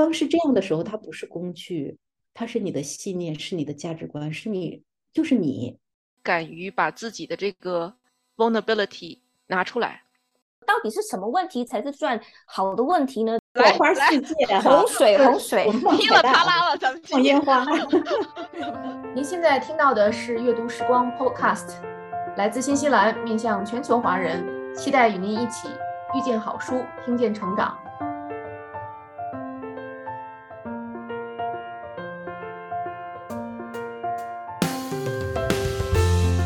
当是这样的时候，它不是工具，它是你的信念，是你的价值观，是你，就是你，敢于把自己的这个 vulnerability 拿出来。到底是什么问题才是算好的问题呢？来花世界，洪水，洪水，噼里啪啦了，咱们放烟花。您现在听到的是阅读时光 Podcast，来自新西兰，面向全球华人，期待与您一起遇见好书，听见成长。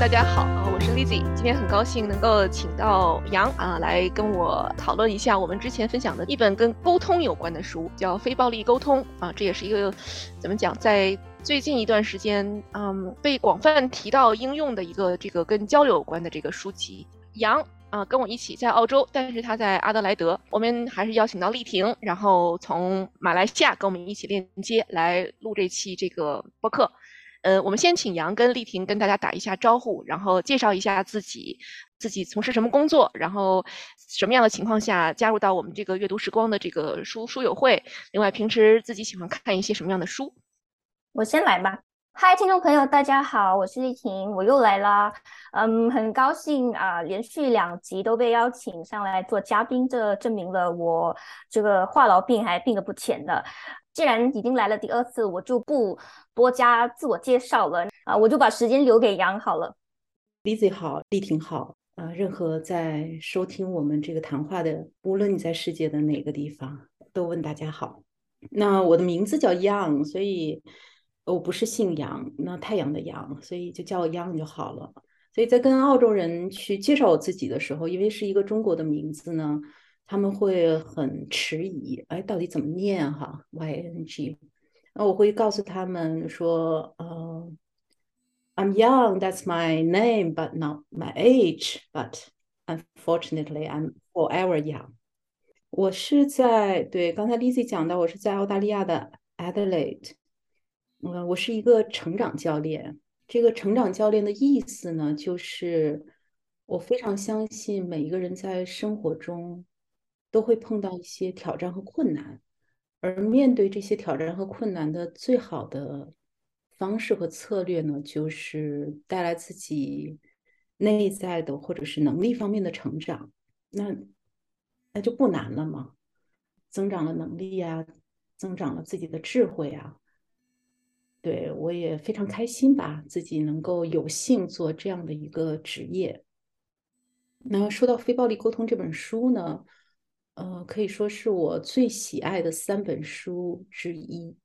大家好啊，我是 Lizzy，今天很高兴能够请到杨啊来跟我讨论一下我们之前分享的一本跟沟通有关的书，叫《非暴力沟通》啊，这也是一个怎么讲，在最近一段时间嗯被广泛提到应用的一个这个跟交流有关的这个书籍。杨啊跟我一起在澳洲，但是他在阿德莱德，我们还是邀请到丽婷，然后从马来西亚跟我们一起链接来录这期这个播客。呃，我们先请杨跟丽婷跟大家打一下招呼，然后介绍一下自己，自己从事什么工作，然后什么样的情况下加入到我们这个阅读时光的这个书书友会。另外，平时自己喜欢看一些什么样的书？我先来吧。嗨，听众朋友，大家好，我是丽婷，我又来啦。嗯，很高兴啊，连续两集都被邀请上来做嘉宾，这证明了我这个话痨病还病得不浅的。既然已经来了第二次，我就不多加自我介绍了啊，我就把时间留给杨好了。Lizzy 好，丽婷好啊，任何在收听我们这个谈话的，无论你在世界的哪个地方，都问大家好。那我的名字叫 Yang，所以我不是姓杨，那太阳的阳，所以就叫我 Yang 就好了。所以在跟澳洲人去介绍我自己的时候，因为是一个中国的名字呢。他们会很迟疑，哎，到底怎么念哈？Y N G，那我会告诉他们说，呃，I'm young, that's my name, but not my age. But unfortunately, I'm forever young. 我是在对刚才 Lizzy 讲到，我是在澳大利亚的 Adelaide。嗯，我是一个成长教练。这个成长教练的意思呢，就是我非常相信每一个人在生活中。都会碰到一些挑战和困难，而面对这些挑战和困难的最好的方式和策略呢，就是带来自己内在的或者是能力方面的成长。那那就不难了嘛，增长了能力呀，增长了自己的智慧啊。对我也非常开心吧，自己能够有幸做这样的一个职业。那说到《非暴力沟通》这本书呢？呃，可以说是我最喜爱的三本书之一。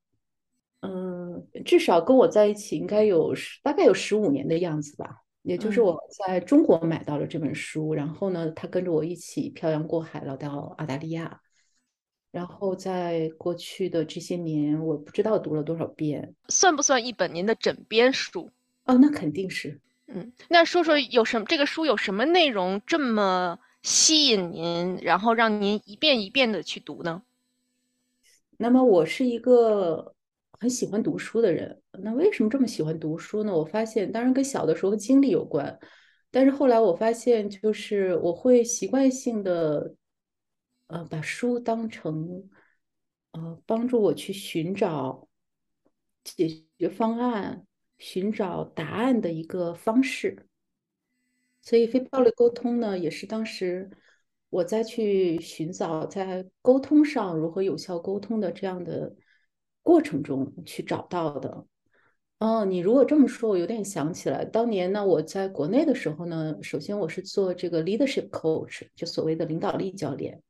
嗯，至少跟我在一起应该有大概有十五年的样子吧。也就是我在中国买到了这本书，然后呢，他跟着我一起漂洋过海来到澳大利亚。然后在过去的这些年，我不知道读了多少遍。算不算一本您的枕边书？哦，那肯定是。嗯，那说说有什么？这个书有什么内容这么？吸引您，然后让您一遍一遍的去读呢？那么我是一个很喜欢读书的人。那为什么这么喜欢读书呢？我发现，当然跟小的时候经历有关，但是后来我发现，就是我会习惯性的，呃，把书当成，呃，帮助我去寻找解决方案、寻找答案的一个方式。所以，非暴力沟通呢，也是当时我在去寻找在沟通上如何有效沟通的这样的过程中去找到的。哦，你如果这么说，我有点想起来，当年呢，我在国内的时候呢，首先我是做这个 leadership coach，就所谓的领导力教练。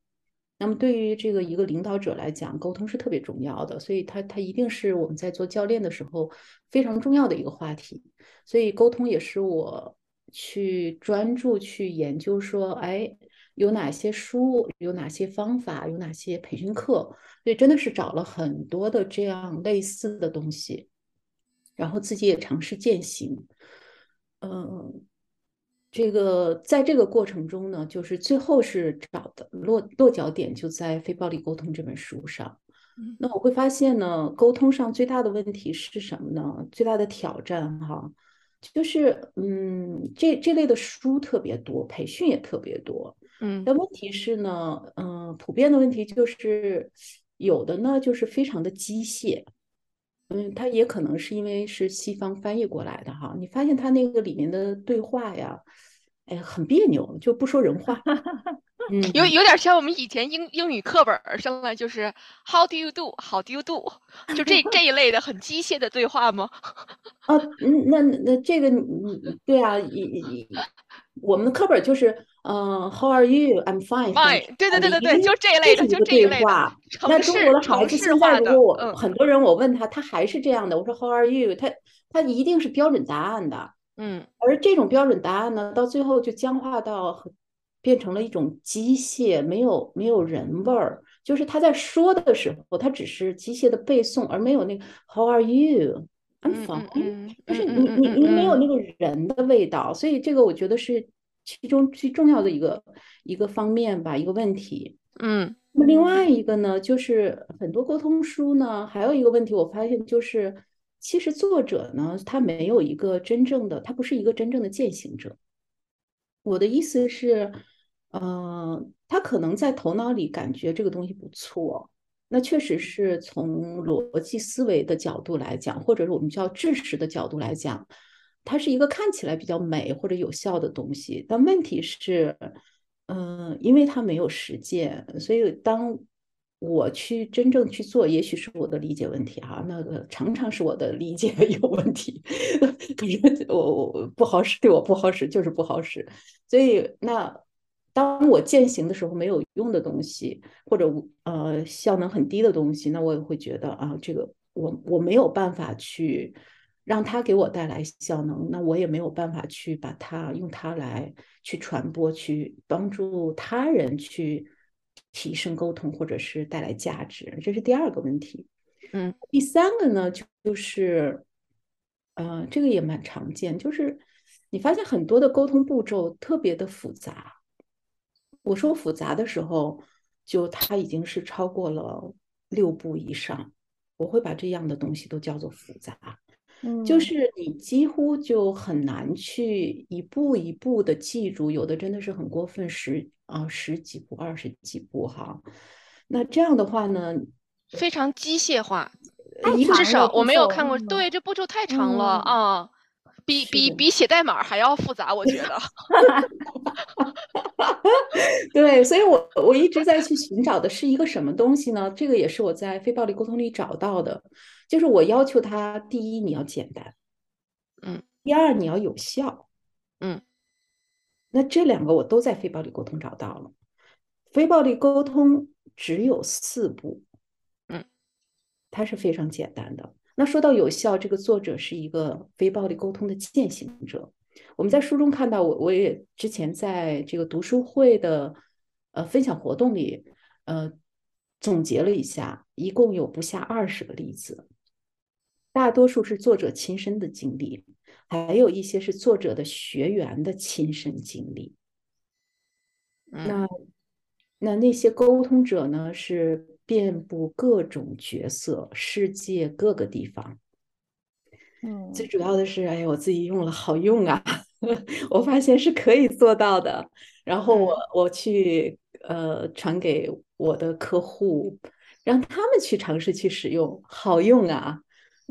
那么，对于这个一个领导者来讲，沟通是特别重要的，所以他他一定是我们在做教练的时候非常重要的一个话题。所以，沟通也是我。去专注去研究，说，哎，有哪些书，有哪些方法，有哪些培训课，所以真的是找了很多的这样类似的东西，然后自己也尝试践行。嗯，这个在这个过程中呢，就是最后是找的落落脚点就在《非暴力沟通》这本书上。那我会发现呢，沟通上最大的问题是什么呢？最大的挑战，哈。就是，嗯，这这类的书特别多，培训也特别多，嗯，但问题是呢，嗯，普遍的问题就是，有的呢就是非常的机械。嗯，它也可能是因为是西方翻译过来的哈。你发现它那个里面的对话呀，哎，很别扭，就不说人话。嗯，有有点像我们以前英英语课本上来就是 How do you do? How do you do? 就这这一类的很机械的对话吗？啊，那那这个，对啊，一我们的课本就是嗯，How are you? I'm fine. Fine. 对对对对对，就这一类的，就这一类的。那中国的孩子现在如果我很多人我问他，他还是这样的。我说 How are you? 他他一定是标准答案的。嗯，而这种标准答案呢，到最后就僵化到。变成了一种机械，没有没有人味儿。就是他在说的时候，他只是机械的背诵，而没有那个 How are you? I'm fine。就是你你你没有那个人的味道，所以这个我觉得是其中最重要的一个一个方面吧，一个问题。嗯，那么另外一个呢，就是很多沟通书呢，还有一个问题，我发现就是，其实作者呢，他没有一个真正的，他不是一个真正的践行者。我的意思是。嗯，他可能在头脑里感觉这个东西不错，那确实是从逻辑思维的角度来讲，或者是我们叫知识的角度来讲，它是一个看起来比较美或者有效的东西。但问题是，嗯，因为他没有实践，所以当我去真正去做，也许是我的理解问题哈，那个常常是我的理解有问题，可是我我不好使，对我不好使就是不好使，所以那。当我践行的时候没有用的东西，或者呃效能很低的东西，那我也会觉得啊，这个我我没有办法去让它给我带来效能，那我也没有办法去把它用它来去传播，去帮助他人去提升沟通或者是带来价值，这是第二个问题。嗯，第三个呢，就是，呃，这个也蛮常见，就是你发现很多的沟通步骤特别的复杂。我说复杂的时候，就它已经是超过了六步以上。我会把这样的东西都叫做复杂，嗯，就是你几乎就很难去一步一步的记住，有的真的是很过分，十啊十几步、二十几步哈。那这样的话呢，非常机械化，至少我没有看过。对，这步骤太长了啊。比比比写代码还要复杂，我觉得。对，所以我我一直在去寻找的是一个什么东西呢？这个也是我在非暴力沟通里找到的，就是我要求他：第一，你要简单；嗯，第二，你要有效；嗯。那这两个我都在非暴力沟通找到了。非暴力沟通只有四步，嗯，它是非常简单的。那说到有效，这个作者是一个非暴力沟通的践行者。我们在书中看到，我我也之前在这个读书会的呃分享活动里，呃总结了一下，一共有不下二十个例子，大多数是作者亲身的经历，还有一些是作者的学员的亲身经历。那那那些沟通者呢是。遍布各种角色，世界各个地方。嗯，最主要的是，哎呀，我自己用了好用啊！我发现是可以做到的。然后我我去呃传给我的客户，让他们去尝试去使用，好用啊！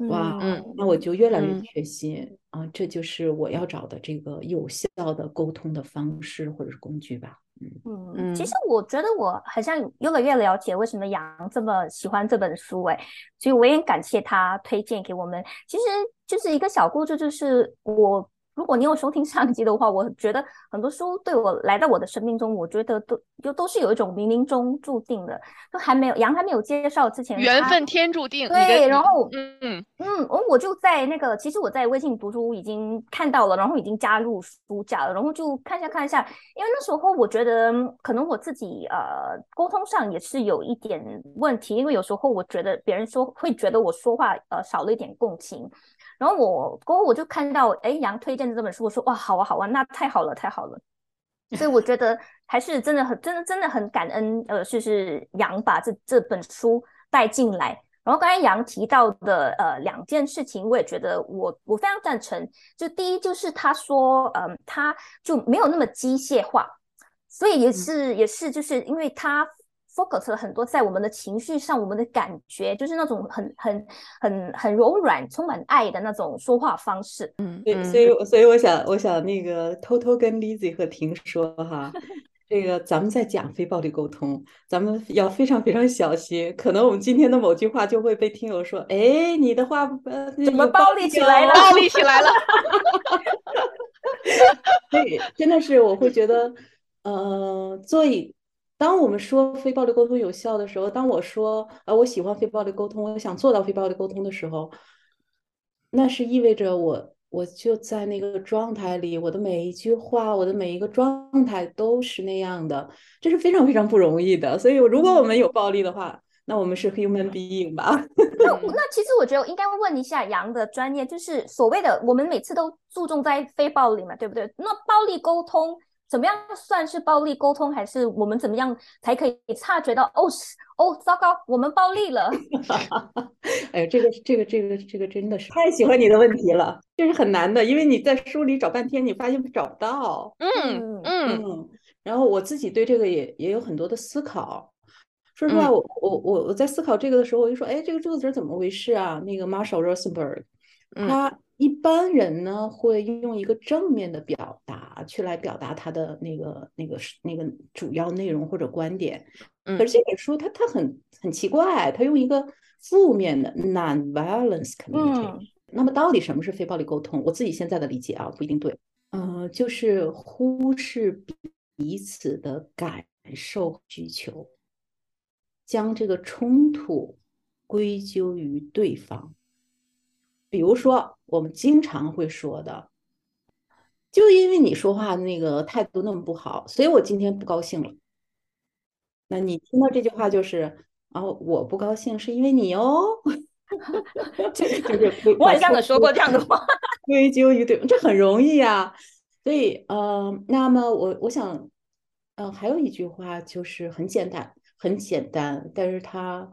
哇，嗯那我就越来越确信啊，这就是我要找的这个有效的沟通的方式或者是工具吧。嗯嗯，其实我觉得我好像越来越了解为什么杨这么喜欢这本书哎，所以我也感谢他推荐给我们。其实就是一个小故事，就是我。如果你有收听上一集的话，我觉得很多书对我来到我的生命中，我觉得都就都是有一种冥冥中注定的，都还没有杨还没有介绍之前，缘分天注定。对，然后嗯嗯嗯，我我就在那个，其实我在微信读书已经看到了，然后已经加入书架了，然后就看一下看一下，因为那时候我觉得可能我自己呃沟通上也是有一点问题，因为有时候我觉得别人说会觉得我说话呃少了一点共情。然后我过后我就看到，哎，杨推荐的这本书，我说哇，好啊，好啊，那太好了，太好了。所以我觉得 还是真的很，真的真的很感恩，呃，就是杨把这这本书带进来。然后刚才杨提到的呃两件事情，我也觉得我我非常赞成。就第一就是他说，嗯，他就没有那么机械化，所以也是也是就是因为他。Focus 了很多在我们的情绪上，我们的感觉，就是那种很很很很柔软、充满爱的那种说话方式。嗯，对，所以所以我想我想那个偷偷跟 Lizzy 和婷说哈。这个咱们在讲非暴力沟通，咱们要非常非常小心。可能我们今天的某句话就会被听友说：“哎，你的话怎么暴力起来了？暴力起来了！”对，真的是我会觉得，呃，所以当我们说非暴力沟通有效的时候，当我说呃我喜欢非暴力沟通，我想做到非暴力沟通的时候，那是意味着我。我就在那个状态里，我的每一句话，我的每一个状态都是那样的，这是非常非常不容易的。所以，如果我们有暴力的话，那我们是 human being 吧？那那其实我觉得应该问一下杨的专业，就是所谓的我们每次都注重在非暴力嘛，对不对？那暴力沟通。怎么样算是暴力沟通？还是我们怎么样才可以察觉到？哦，哦，糟糕，我们暴力了。哎呀，这个这个这个这个真的是太喜欢你的问题了，这是很难的，因为你在书里找半天，你发现找不到。嗯嗯。然后我自己对这个也也有很多的思考。说实话，我我我我在思考这个的时候，我就说，哎，这个这个词怎么回事啊？那个 Marshall Rosenberg，他。一般人呢会用一个正面的表达去来表达他的那个那个那个主要内容或者观点，可是这本书它它很很奇怪，它用一个负面的 non-violence communication。那么到底什么是非暴力沟通？我自己现在的理解啊不一定对，嗯，就是忽视彼此的感受需求，将这个冲突归咎于对方。比如说，我们经常会说的，就因为你说话那个态度那么不好，所以我今天不高兴了。那你听到这句话就是啊，我不高兴是因为你哦，就是 我好像有说过这样的话，归咎于对，这很容易呀。所以，呃，那么我我想，嗯，还有一句话就是很简单，很简单，但是它。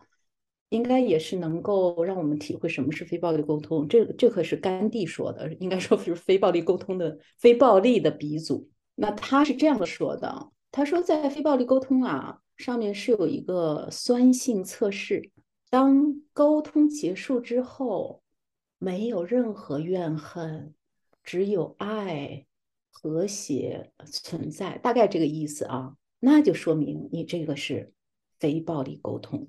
应该也是能够让我们体会什么是非暴力沟通。这这可是甘地说的，应该说是非暴力沟通的非暴力的鼻祖。那他是这样说的：他说，在非暴力沟通啊上面是有一个酸性测试。当沟通结束之后，没有任何怨恨，只有爱、和谐存在，大概这个意思啊，那就说明你这个是非暴力沟通。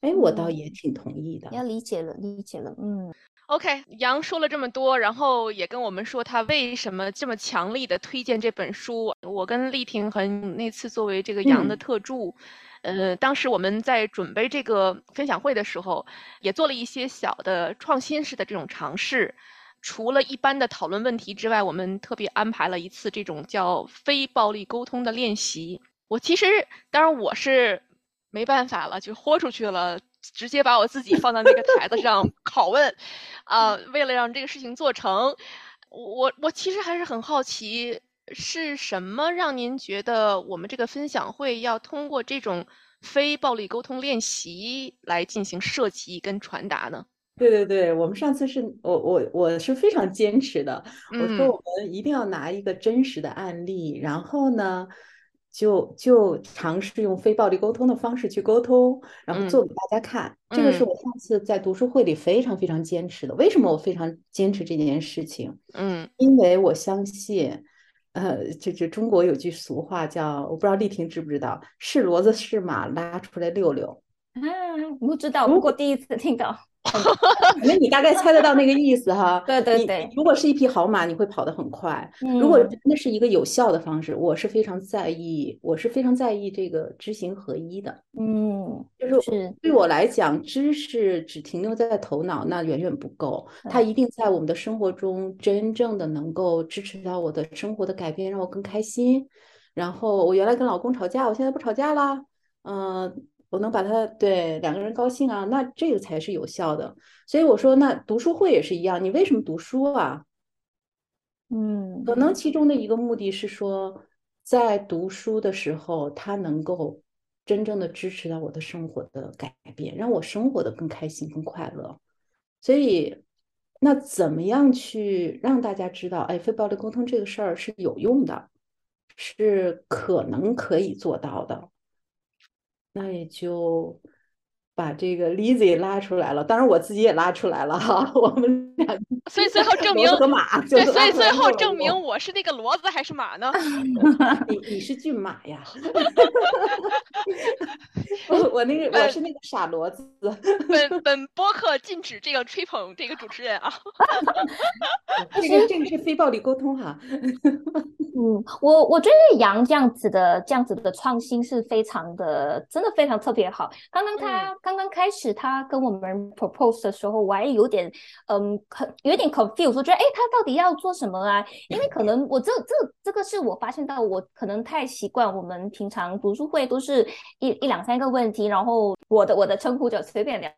哎，我倒也挺同意的。要理解了，理解了。嗯，OK，杨说了这么多，然后也跟我们说他为什么这么强力的推荐这本书。我跟丽婷和那次作为这个杨的特助，呃，当时我们在准备这个分享会的时候，也做了一些小的创新式的这种尝试。除了一般的讨论问题之外，我们特别安排了一次这种叫非暴力沟通的练习。我其实，当然我是。没办法了，就豁出去了，直接把我自己放到那个台子上 拷问，啊，为了让这个事情做成，我我其实还是很好奇，是什么让您觉得我们这个分享会要通过这种非暴力沟通练习来进行设计跟传达呢？对对对，我们上次是我我我是非常坚持的，我说我们一定要拿一个真实的案例，然后呢。就就尝试用非暴力沟通的方式去沟通，然后做给大家看。这个是我上次在读书会里非常非常坚持的。为什么我非常坚持这件事情？嗯，因为我相信，呃，就就中国有句俗话叫，我不知道丽婷知不知道，是骡子是马拉出来溜溜。嗯，不知道，不过第一次听到。那你大概猜得到那个意思哈？对对对。如果是一匹好马，你会跑得很快。如果那是一个有效的方式，我是非常在意，我是非常在意这个知行合一的。嗯，就是对我来讲，知识只停留在头脑，那远远不够。它一定在我们的生活中真正的能够支持到我的生活的改变，让我更开心。然后我原来跟老公吵架，我现在不吵架啦。嗯。我能把他对两个人高兴啊，那这个才是有效的。所以我说，那读书会也是一样，你为什么读书啊？嗯，可能其中的一个目的是说，在读书的时候，他能够真正的支持到我的生活的改变，让我生活的更开心、更快乐。所以，那怎么样去让大家知道，哎，非暴力沟通这个事儿是有用的，是可能可以做到的？那也就。把这个 Lizzy 拉出来了，当然我自己也拉出来了哈，我们俩，所以最后证明和马，对，所以最后证明我是那个骡子还是马呢？你你是骏马呀，我我那个我是那个傻骡子。本本播客禁止这个吹捧这个主持人啊，这个这个是非暴力沟通哈。嗯，我我觉得杨这样子的这样子的创新是非常的，真的非常特别好。刚刚他。刚刚开始，他跟我们 propose 的时候，我还有点，嗯，很有点 confused，我觉得，哎，他到底要做什么啊？因为可能我这这这个是我发现到，我可能太习惯我们平常读书会都是一一两三个问题，然后我的我的称呼就随便聊。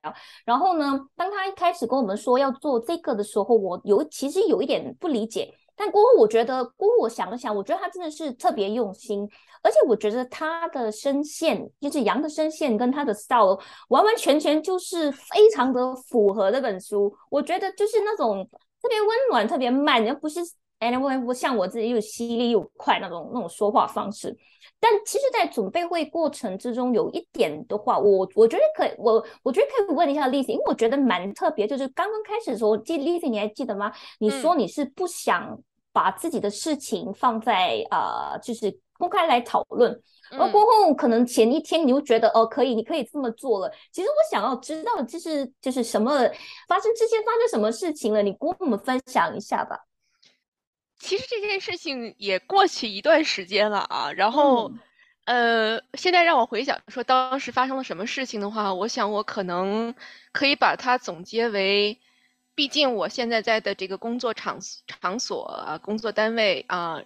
然后呢，当他一开始跟我们说要做这个的时候，我有其实有一点不理解。但过后我觉得，过后我想了想，我觉得他真的是特别用心。而且我觉得他的声线，就是杨的声线跟他的 style，完完全全就是非常的符合这本书。我觉得就是那种特别温暖、特别慢，又不是 anyway 我像我自己又犀利又快那种那种说话方式。但其实，在准备会过程之中，有一点的话，我我觉得可以，我我觉得可以问一下 Lizzy，因为我觉得蛮特别，就是刚刚开始的时候，记 Lizzy 你还记得吗？你说你是不想把自己的事情放在呃，就是。公开来讨论，而过后可能前一天你又觉得哦可以，你可以这么做了。其实我想要知道，就是就是什么发生之前发生什么事情了，你跟我们分享一下吧。其实这件事情也过去一段时间了啊，然后呃，现在让我回想说当时发生了什么事情的话，我想我可能可以把它总结为，毕竟我现在在的这个工作场场所啊，工作单位啊。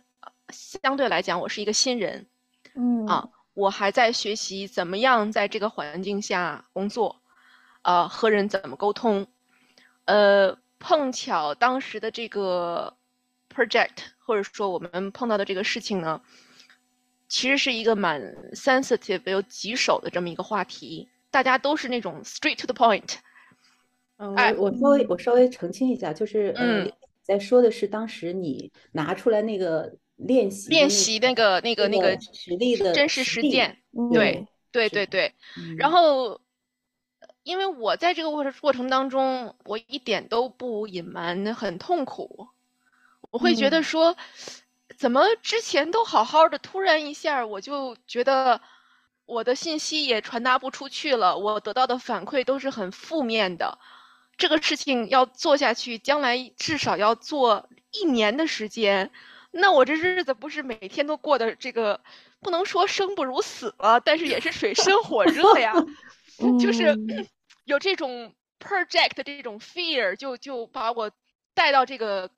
相对来讲，我是一个新人，嗯啊，我还在学习怎么样在这个环境下工作，啊，和人怎么沟通，呃，碰巧当时的这个 project 或者说我们碰到的这个事情呢，其实是一个蛮 sensitive 又棘手的这么一个话题，大家都是那种 straight to the point。嗯，我我稍微我稍微澄清一下，就是嗯，在说的是当时你拿出来那个。练习练习那个那个那个实力的真实实践，对对对对。然后，因为我在这个过程过程当中，我一点都不隐瞒，很痛苦。我会觉得说，怎么之前都好好的，突然一下我就觉得我的信息也传达不出去了，我得到的反馈都是很负面的。这个事情要做下去，将来至少要做一年的时间。那我这日子不是每天都过的这个，不能说生不如死了，但是也是水深火热呀，就是 有这种 project 这种 fear，就就把我带到这个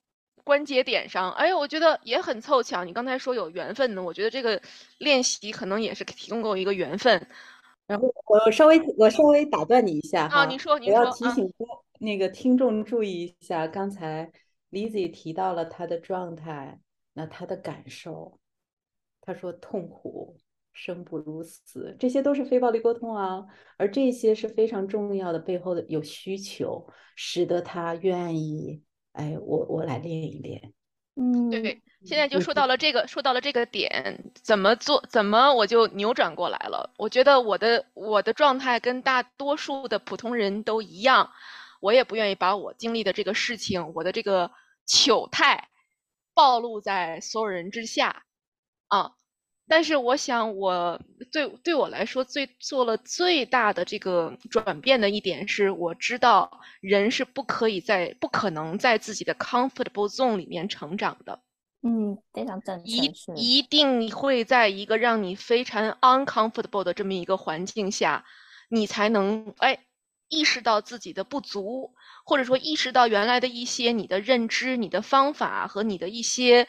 关节点上。哎呀，我觉得也很凑巧。你刚才说有缘分呢，我觉得这个练习可能也是提供给我一个缘分。然后我稍微我稍微打断你一下啊，你说，你说，我要提醒那个听众注意一下，刚才 Lizzy 提到了他的状态。那他的感受，他说痛苦，生不如死，这些都是非暴力沟通啊，而这些是非常重要的，背后的有需求，使得他愿意，哎，我我来练一练，嗯，对，现在就说到了这个，说到了这个点，怎么做，怎么我就扭转过来了？我觉得我的我的状态跟大多数的普通人都一样，我也不愿意把我经历的这个事情，我的这个糗态。暴露在所有人之下，啊！但是我想，我对对我来说最做了最大的这个转变的一点是，我知道人是不可以在不可能在自己的 comfortable zone 里面成长的。嗯，非常赞成。一一定会在一个让你非常 uncomfortable 的这么一个环境下，你才能哎意识到自己的不足。或者说意识到原来的一些你的认知、你的方法和你的一些，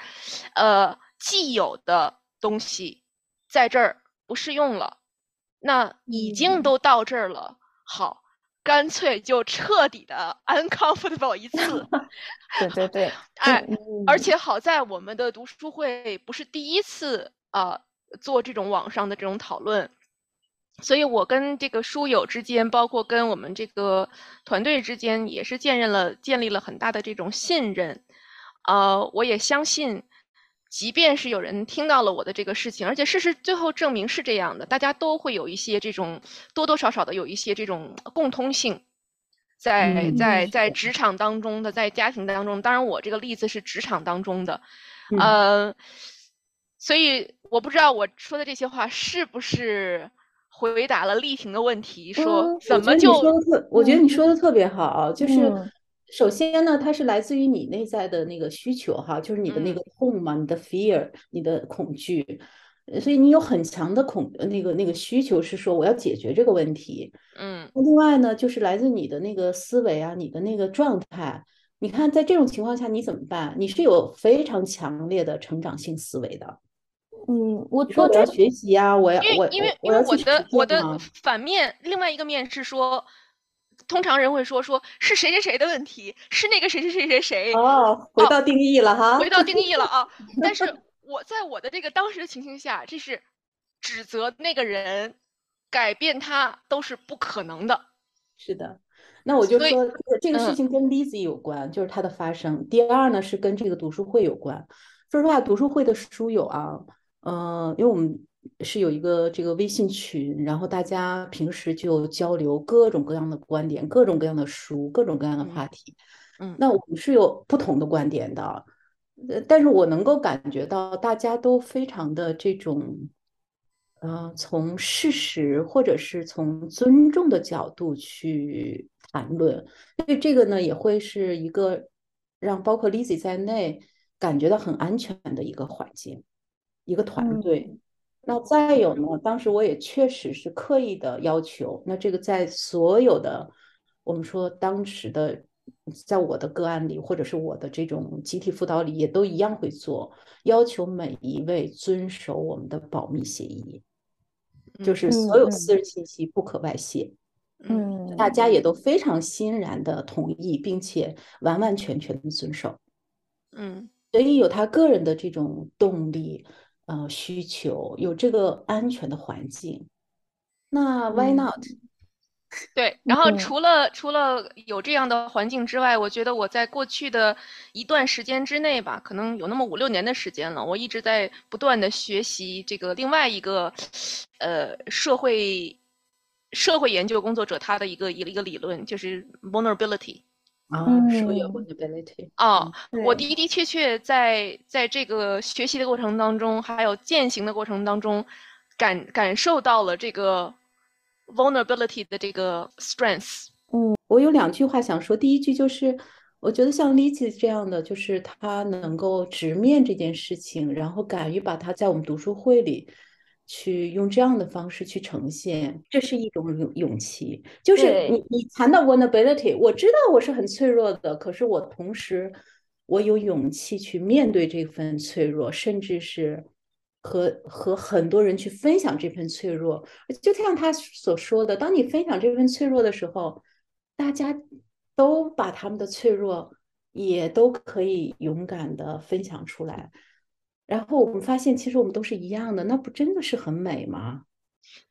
呃既有的东西，在这儿不适用了，那已经都到这儿了，好，干脆就彻底的 uncomfortable 一次。对对对，哎，而且好在我们的读书会不是第一次啊做这种网上的这种讨论。所以，我跟这个书友之间，包括跟我们这个团队之间，也是建立了建立了很大的这种信任。呃，我也相信，即便是有人听到了我的这个事情，而且事实最后证明是这样的，大家都会有一些这种多多少少的有一些这种共通性，在在在职场当中的，在家庭当中，当然我这个例子是职场当中的，呃，所以我不知道我说的这些话是不是回答了丽婷的问题，说怎么就我觉得你说的特别好，就是。首先呢，它是来自于你内在的那个需求哈，就是你的那个痛嘛，你的 fear，你的恐惧，所以你有很强的恐那个那个需求是说我要解决这个问题。嗯，另外呢，就是来自你的那个思维啊，你的那个状态。你看，在这种情况下你怎么办？你是有非常强烈的成长性思维的。嗯，我说我要学习呀，我要我因为因为我的我的反面，另外一个面是说。通常人会说，说是谁谁谁的问题，是那个谁谁谁谁谁哦，回到定义了哈，回到定义了啊。但是我在我的这个当时的情形下，这是指责那个人，改变他都是不可能的。是的，那我就说这个事情跟 Lizzy 有关，就是它的发生。第二呢是跟这个读书会有关。说实话，读书会的书友啊，嗯，因为我们。是有一个这个微信群，然后大家平时就交流各种各样的观点、各种各样的书、各种各样的话题。嗯，那我们是有不同的观点的，呃，但是我能够感觉到大家都非常的这种，呃，从事实或者是从尊重的角度去谈论，所以这个呢也会是一个让包括 Lizzy 在内感觉到很安全的一个环境，一个团队。那再有呢？当时我也确实是刻意的要求，那这个在所有的我们说当时的，在我的个案里，或者是我的这种集体辅导里，也都一样会做，要求每一位遵守我们的保密协议，就是所有私人信息不可外泄。嗯，大家也都非常欣然的同意，并且完完全全的遵守。嗯，所以有他个人的这种动力。呃，需求有这个安全的环境，那 Why not？对，然后除了除了有这样的环境之外，我觉得我在过去的一段时间之内吧，可能有那么五六年的时间了，我一直在不断的学习这个另外一个，呃，社会社会研究工作者他的一个一个一个理论，就是 vulnerability。啊，vulnerability 哦，我的的确确在在这个学习的过程当中，还有践行的过程当中，感感受到了这个 vulnerability 的这个 strength。嗯，我有两句话想说，第一句就是，我觉得像 Lizzy 这样的，就是他能够直面这件事情，然后敢于把它在我们读书会里。去用这样的方式去呈现，这是一种勇勇气。就是你你谈到 vulnerability，我知道我是很脆弱的，可是我同时我有勇气去面对这份脆弱，甚至是和和很多人去分享这份脆弱。就像他所说的，当你分享这份脆弱的时候，大家都把他们的脆弱也都可以勇敢的分享出来。然后我们发现，其实我们都是一样的，那不真的是很美吗？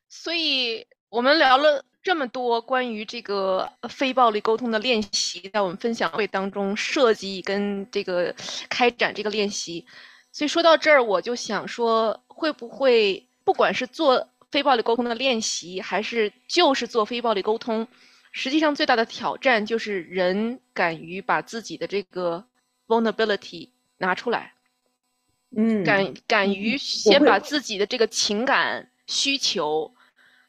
所以我们聊了这么多关于这个非暴力沟通的练习，在我们分享会当中设计跟这个开展这个练习。所以说到这儿，我就想说，会不会不管是做非暴力沟通的练习，还是就是做非暴力沟通，实际上最大的挑战就是人敢于把自己的这个 vulnerability 拿出来。嗯，敢敢于先把自己的这个情感需求，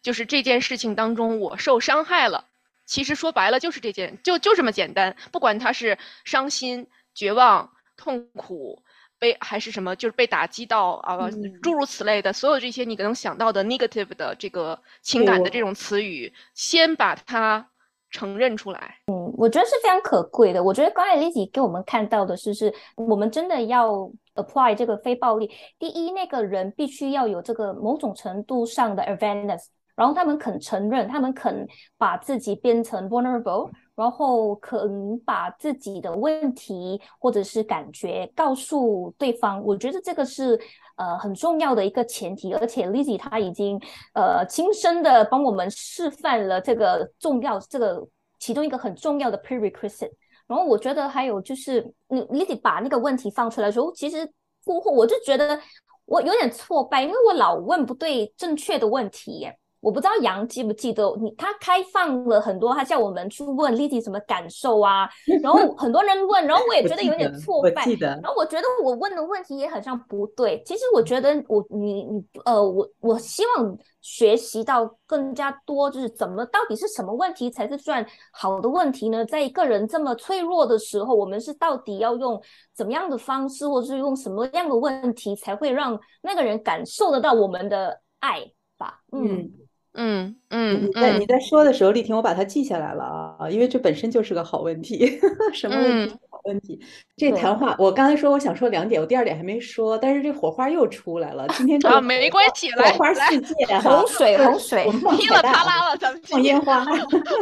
就是这件事情当中我受伤害了，其实说白了就是这件，就就这么简单。不管他是伤心、绝望、痛苦、被还是什么，就是被打击到啊，诸如此类的，所有这些你可能想到的 negative 的这个情感的这种词语，先把它承认出来。嗯，我觉得是非常可贵的。我觉得刚才 Lizzy 给我们看到的是，是我们真的要。apply 这个非暴力，第一，那个人必须要有这个某种程度上的 awareness，然后他们肯承认，他们肯把自己变成 vulnerable，然后肯把自己的问题或者是感觉告诉对方。我觉得这个是呃很重要的一个前提，而且 Lizzy 她已经呃亲身的帮我们示范了这个重要这个其中一个很重要的 prerequisite。然后我觉得还有就是，你你得把那个问题放出来，的时候其实过后，我就觉得我有点挫败，因为我老问不对正确的问题。我不知道杨记不记得你，他开放了很多，他叫我们去问 Lily 什么感受啊，然后 很多人问，然后我也觉得有点挫败，然后我觉得我问的问题也很像不对。其实我觉得我你你呃我我希望学习到更加多，就是怎么到底是什么问题才是算好的问题呢？在一个人这么脆弱的时候，我们是到底要用怎么样的方式，或者是用什么样的问题才会让那个人感受得到我们的爱吧？嗯。嗯嗯嗯，你在你在说的时候，丽婷，我把它记下来了啊，因为这本身就是个好问题。什么问题？好问题。这谈话，我刚才说我想说两点，我第二点还没说，但是这火花又出来了。今天 啊，没关系，火花世界，洪水洪水，噼里啪啦了，咱们放烟花。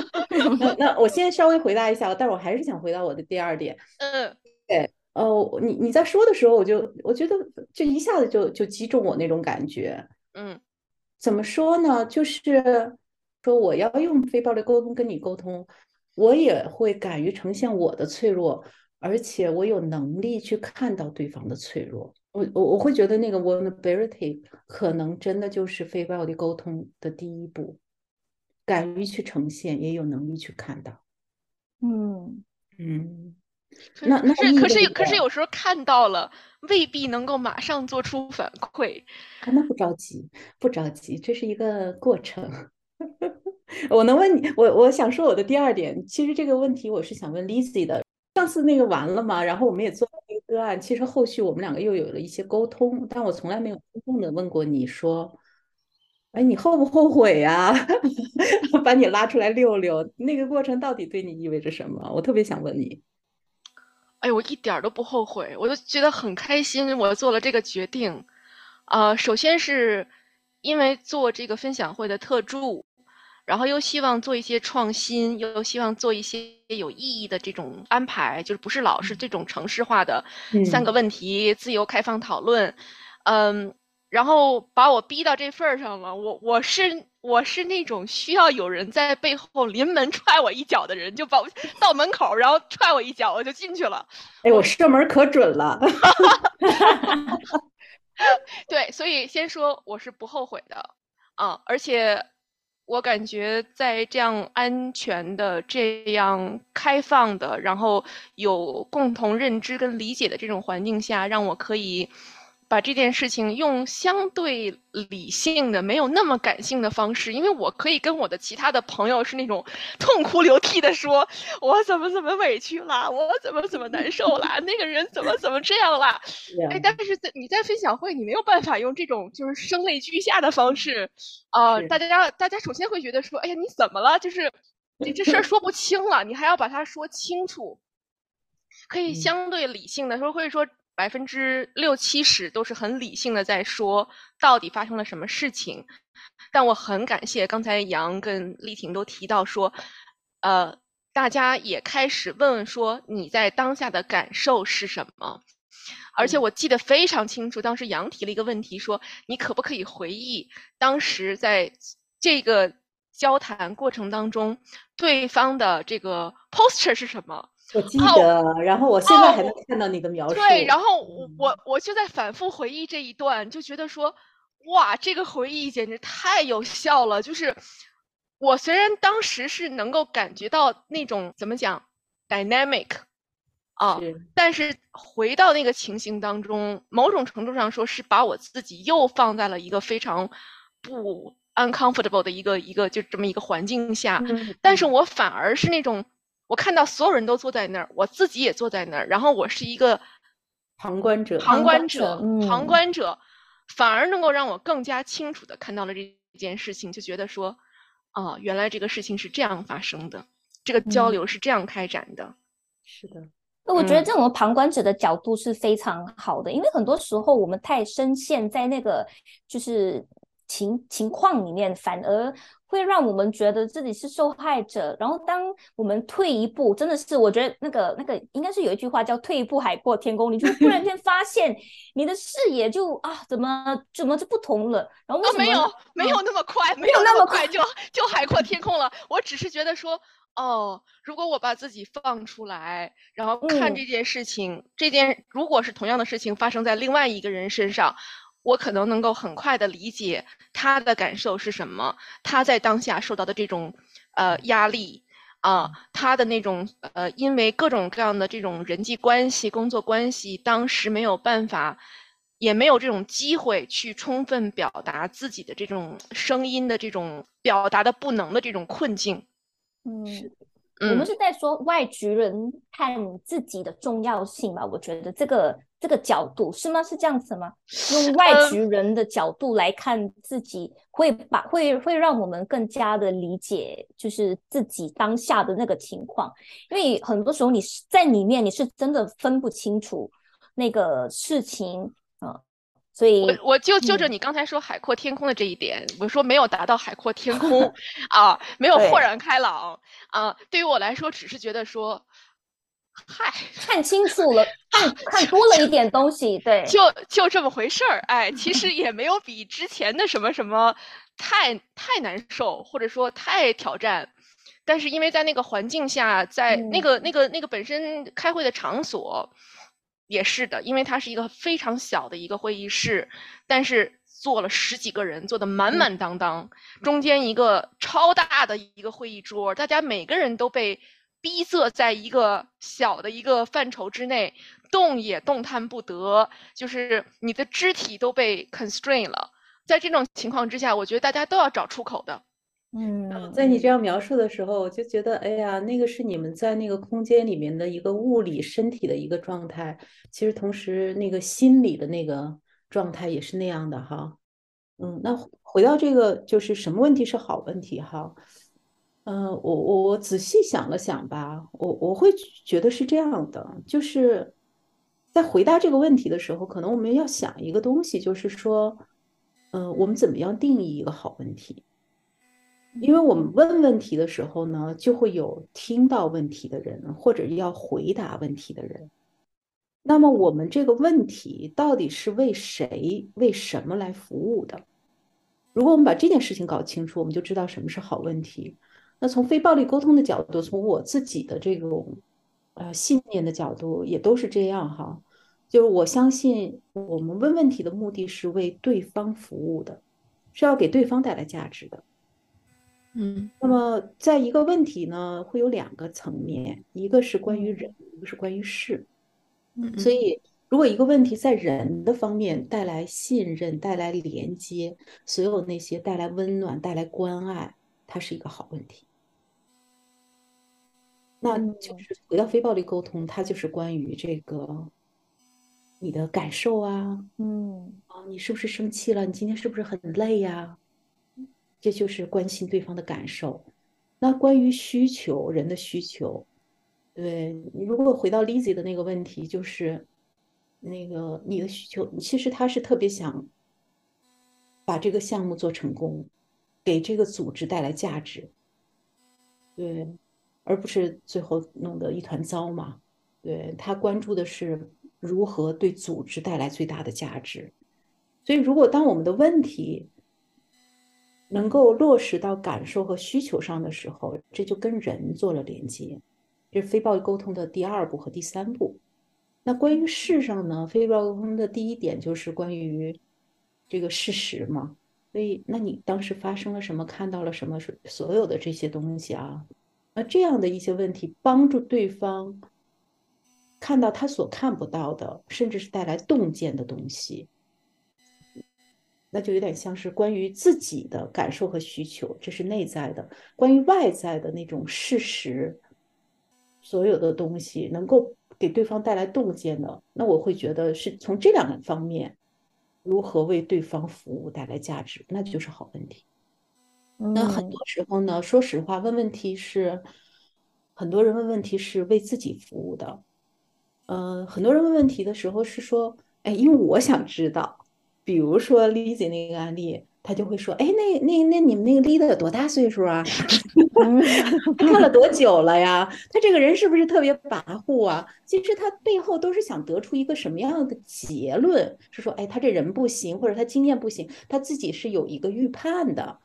那那我先稍微回答一下，但是我还是想回答我的第二点。嗯，对，哦，你你在说的时候，我就我觉得就一下子就就击中我那种感觉。嗯。怎么说呢？就是说，我要用非暴力沟通跟你沟通，我也会敢于呈现我的脆弱，而且我有能力去看到对方的脆弱。我我我会觉得那个 vulnerability 可能真的就是非暴力沟通的第一步，敢于去呈现，也有能力去看到。嗯嗯。那那是可是可是有时候看到了未必能够马上做出反馈，那不着急不着急，这是一个过程。我能问你，我我想说我的第二点，其实这个问题我是想问 Lizzy 的。上次那个完了嘛，然后我们也做了一个个案，其实后续我们两个又有了一些沟通，但我从来没有真正的问过你说，哎，你后不后悔呀？把你拉出来溜溜，那个过程到底对你意味着什么？我特别想问你。哎，我一点都不后悔，我就觉得很开心，我做了这个决定。啊，首先是因为做这个分享会的特助，然后又希望做一些创新，又希望做一些有意义的这种安排，就是不是老是这种城市化的三个问题自由开放讨论。嗯。然后把我逼到这份儿上了，我我是我是那种需要有人在背后临门踹我一脚的人，就把我到门口，然后踹我一脚，我就进去了。哎，我射门可准了。对，所以先说我是不后悔的啊，而且我感觉在这样安全的、这样开放的，然后有共同认知跟理解的这种环境下，让我可以。把这件事情用相对理性的、没有那么感性的方式，因为我可以跟我的其他的朋友是那种痛哭流涕的说，我怎么怎么委屈了，我怎么怎么难受了，那个人怎么怎么这样了，哎，但是在你在分享会，你没有办法用这种就是声泪俱下的方式，啊，大家大家首先会觉得说，哎呀，你怎么了？就是你这事儿说不清了，你还要把它说清楚，可以相对理性的说，会说。百分之六七十都是很理性的在说到底发生了什么事情，但我很感谢刚才杨跟丽婷都提到说，呃，大家也开始问问说你在当下的感受是什么，而且我记得非常清楚，当时杨提了一个问题说，你可不可以回忆当时在这个交谈过程当中对方的这个 posture 是什么？我记得，然后我现在还能看到你的描述。对，然后我我我就在反复回忆这一段，就觉得说，哇，这个回忆简直太有效了。就是我虽然当时是能够感觉到那种怎么讲 dynamic 啊，但是回到那个情形当中，某种程度上说是把我自己又放在了一个非常不 uncomfortable 的一个一个就这么一个环境下，但是我反而是那种。我看到所有人都坐在那儿，我自己也坐在那儿，然后我是一个旁观者，旁观者，旁观者，反而能够让我更加清楚的看到了这件事情，就觉得说，哦，原来这个事情是这样发生的，这个交流是这样开展的。是的，那我觉得这种旁观者的角度是非常好的，因为很多时候我们太深陷在那个就是情情况里面，反而。会让我们觉得自己是受害者，然后当我们退一步，真的是我觉得那个那个应该是有一句话叫“退一步海阔天空”，你就突然 间发现你的视野就啊怎么怎么就不同了，然后为什么没有没有那么快，没有那么快就就海阔天空了？我只是觉得说哦，如果我把自己放出来，然后看嗯这件事情，这件如果是同样的事情发生在另外一个人身上，我可能能够很快的理解他的感受是什么，他在当下受到的这种呃压力啊、他的那种呃，因为各种各样的这种人际关系、工作关系，当时没有办法，也没有这种机会去充分表达自己的这种声音的这种表达的不能的这种困境。嗯，我嗯们是在说外局人看自己的重要性吧？我觉得这个这个角度是吗？是这样子吗？用外嗯局人的角度来看自己，会把会会让我们更加的理解，就是自己当下的那个情况。因为很多时候你是在里面，你是真的分不清楚那个事情啊、呃所以我我就就着嗯你刚才说海阔天空的这一点，我说没有达到海阔天空 啊，没有豁然开朗啊。对于我来说，只是觉得说，嗨，看清楚了，看看多了一点东西，对，就就这么回事儿。哎，其实也没有比之前的什么什么太太难受，或者说太挑战。但是因为在那个环境下，在那嗯个那个那个本身开会的场所也是的，因为它是一个非常小的一个会议室，但是坐了十几个人，坐得满嗯满当当，中间一个超大的一个会议桌，大家每个人都被逼仄在一个小的一个范畴之内，动也动弹不得，就是你的肢体都被 constrain 了。在这种情况之下，我觉得大家都要找出口的。嗯，在你这样描述的时候，我就觉得，哎呀，那个是你们在那个空间里面的一个物理身体的一个状态，其实同时那个心理的那个状态也是那样的哈。嗯，那回到这个，就是什么问题是好问题哈？嗯、我我我仔细想了想吧，我我会觉得是这样的，就是在回答这个问题的时候，可能我们要想一个东西，就是说，嗯、我们怎么样定义一个好问题？因为我们问问题的时候呢，就会有听到问题的人，或者要回答问题的人。那么我们这个问题到底是为谁、为什么来服务的？如果我们把这件事情搞清楚，我们就知道什么是好问题。那从非暴力沟通的角度，从我自己的这种呃信念的角度，也都是这样哈。就是我相信，我们问问题的目的是为对方服务的，是要给对方带来价值的。嗯那么，在一个问题呢，会有两个层面，一个是关于人，一个是关于事。嗯所以，如果一个问题在人的方面带来信任、带来连接，所有那些带来温暖、带来关爱，它是一个好问题。那就是回到非暴力沟通，它就是关于这个你的感受啊，嗯啊，你是不是生气了？你今天是不是很累呀？这就是关心对方的感受。那关于需求，人的需求，对你如果回到 Lizzy 的那个问题，就是那个你的需求，其实他是特别想把这个项目做成功，给这个组织带来价值，对，而不是最后弄得一团糟嘛。对，他关注的是如何对组织带来最大的价值。所以，如果当我们的问题能够落实到感受和需求上的时候，这就跟人做了连接。这是非暴力沟通的第二步和第三步。那关于事上呢，非暴力沟通的第一点就是关于这个事实嘛。所以，那你当时发生了什么，看到了什么，所有的这些东西啊，那这样的一些问题，帮助对方看到他所看不到的，甚至是带来洞见的东西。那就有点像是关于自己的感受和需求，这是内在的；关于外在的那种事实，所有的东西能够给对方带来洞见的，那我会觉得是从这两个方面，如何为对方服务带来价值，那就是好问题。那很多时候呢，说实话，问问题是很多人问问题是为自己服务的。嗯、呃，很多人问问题的时候是说，哎，因为我想知道。比如说 Lizzy 那个案例，他就会说：“哎，那那那你们那个 leader 多大岁数啊？看了多久了呀？他这个人是不是特别跋扈啊？”其实他背后都是想得出一个什么样的结论，是说：“哎，他这人不行，或者他经验不行，他自己是有一个预判的。”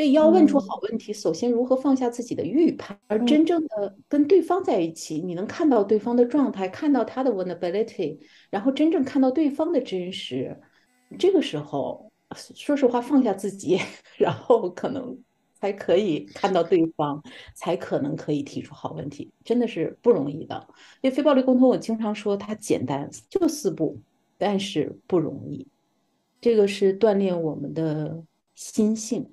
所以要问出好问题，首先如何放下自己的预判，而真正的跟对方在一起，你能看到对方的状态，看到他的 vulnerability，然后真正看到对方的真实。这个时候，说实话，放下自己，然后可能才可以看到对方，才可能可以提出好问题，真的是不容易的。因为非暴力沟通，我经常说它简单，就四步，但是不容易。这个是锻炼我们的心性。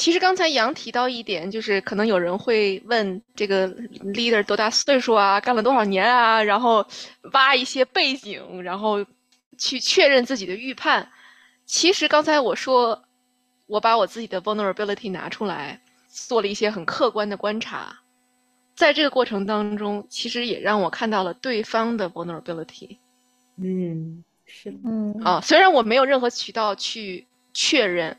其实刚才杨提到一点，就是可能有人会问这个 leader 多大岁数啊，干了多少年啊，然后挖一些背景，然后去确认自己的预判。其实刚才我说，我把我自己的 vulnerability 拿出来，做了一些很客观的观察，在这个过程当中，其实也让我看到了对方的 vulnerability。嗯，是的，嗯啊，虽然我没有任何渠道去确认。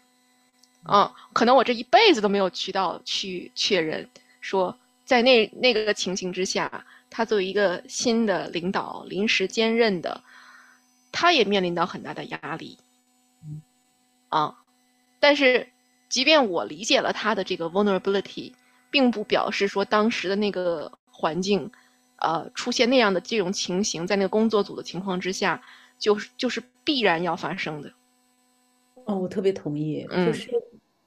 嗯，可能我这一辈子都没有渠道去确认，说在那那个情形之下，他作为一个新的领导临时兼任的，他也面临到很大的压力。啊，但是即便我理解了他的这个 vulnerability，并不表示说当时的那个环境，呃，出现那样的这种情形，在那个工作组的情况之下，就是就是必然要发生的。哦，我特别同意，嗯就是。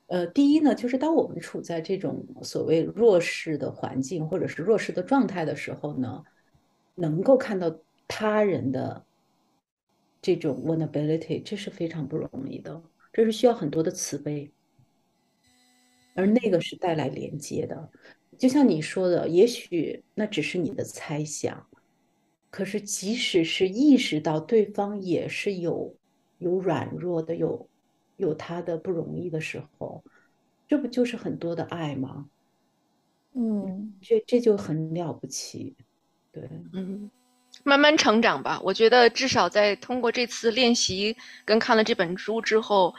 呃，第一呢，就是当我们处在这种所谓弱势的环境或者是弱势的状态的时候呢，能够看到他人的这种 vulnerability，这是非常不容易的，这是需要很多的慈悲，而那个是带来连接的。就像你说的，也许那只是你的猜想，可是即使是意识到对方也是有有软弱的，有。有他的不容易的时候，这不就是很多的爱吗？嗯，这这就很了不起，对，嗯，慢慢成长吧。我觉得至少在通过这次练习跟看了这本书之后，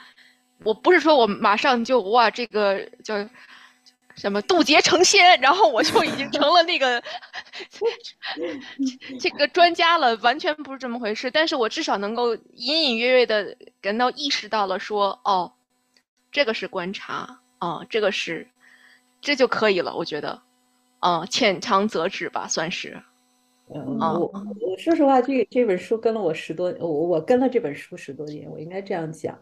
我不是说我马上就哇这个叫什么渡劫成仙，然后我就已经成了那个 这个专家了，完全不是这么回事。但是我至少能够隐隐约约的感到意识到了，说哦，这个是观察啊，这个是这就可以了。我觉得，啊，浅尝辄止吧，算是。嗯，我我说实话，这这本书跟了我十多，我我跟了这本书十多年，我应该这样讲。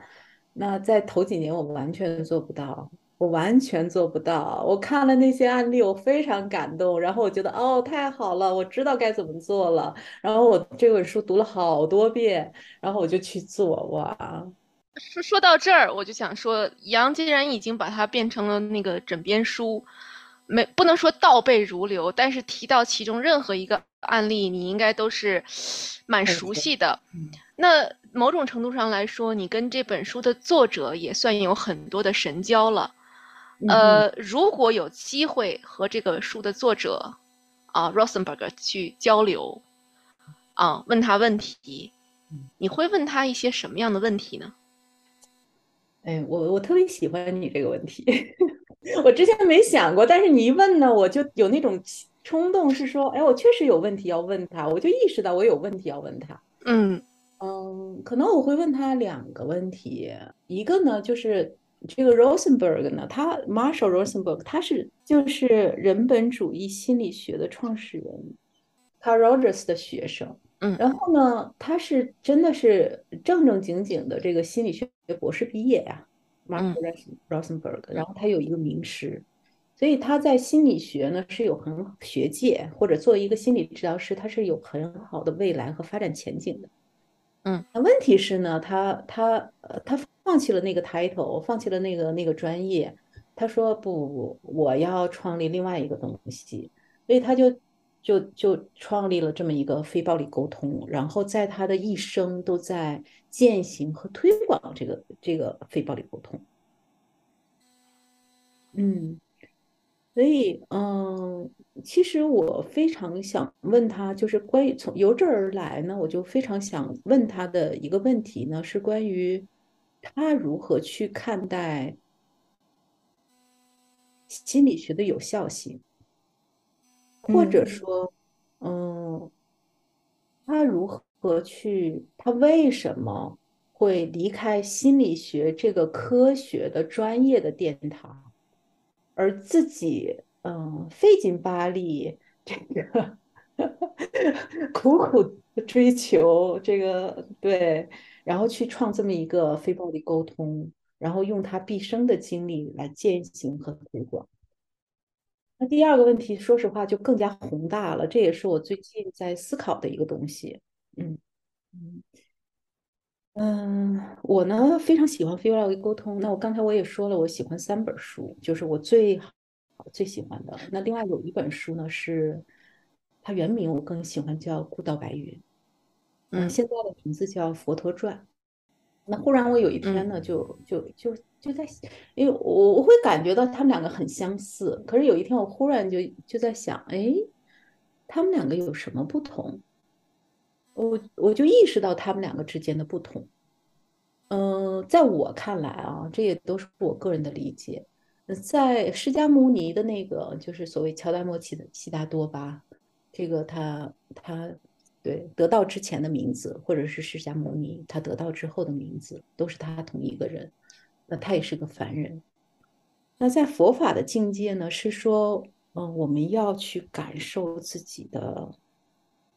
那在头几年，我完全做不到。我完全做不到。我看了那些案例，我非常感动，然后我觉得哦，太好了，我知道该怎么做了。然后我这本书读了好多遍，然后我就去做。哇，说说到这儿，我就想说，杨既然已经把它变成了那个枕边书，没不能说倒背如流，但是提到其中任何一个案例，你应该都是蛮熟悉的。那某种程度上来说，你跟这本书的作者也算有很多的神交了。呃，如果有机会和这个书的作者啊，Rosenberg 去交流，啊，问他问题，你会问他一些什么样的问题呢？哎，我我特别喜欢你这个问题，我之前没想过，但是你一问呢，我就有那种冲动，是说，哎，我确实有问题要问他，我就意识到我有问题要问他。嗯嗯，可能我会问他两个问题，一个呢就是。这个 Rosenberg 呢，他 Marshall Rosenberg，他是就是人本主义心理学的创始人，Carl Rogers 的学生，嗯，然后呢，他是真的是正正经经的这个心理学博士毕业呀，Marshall Rosenberg，然后他有一个名师，所以他在心理学呢是有很学界或者作为一个心理治疗师，他是有很好的未来和发展前景的。嗯，那问题是呢，他他呃他放弃了那个 title，放弃了那个那个专业，他说不，我要创立另外一个东西，所以他就就就创立了这么一个非暴力沟通，然后在他的一生都在践行和推广这个这个非暴力沟通。嗯。所以，嗯，其实我非常想问他，就是关于从由这而来呢，我就非常想问他的一个问题呢，是关于他如何去看待心理学的有效性，或者说，嗯，他如何去，他为什么会离开心理学这个科学的专业的殿堂？而自己嗯费劲巴力这个 苦苦追求这个对，然后去创这么一个非暴力沟通，然后用他毕生的精力来践行和推广。那第二个问题，说实话就更加宏大了，这也是我最近在思考的一个东西。嗯嗯嗯，我呢非常喜欢非暴力沟通。那我刚才我也说了，我喜欢三本书，就是我最好最喜欢的。那另外有一本书呢，是它原名我更喜欢叫《孤岛白云》，嗯，现在的名字叫《佛陀传》。那忽然我有一天呢，就就就就在，因为我我会感觉到他们两个很相似，可是有一天我忽然就就在想，哎，他们两个有什么不同？我我就意识到他们两个之间的不同。嗯，在我看来啊，这也都是我个人的理解。在释迦牟尼的那个，就是所谓乔达摩悉的悉达多吧，这个他他对得到之前的名字，或者是释迦牟尼他得到之后的名字，都是他同一个人。那他也是个凡人。那在佛法的境界呢，是说，嗯，我们要去感受自己的。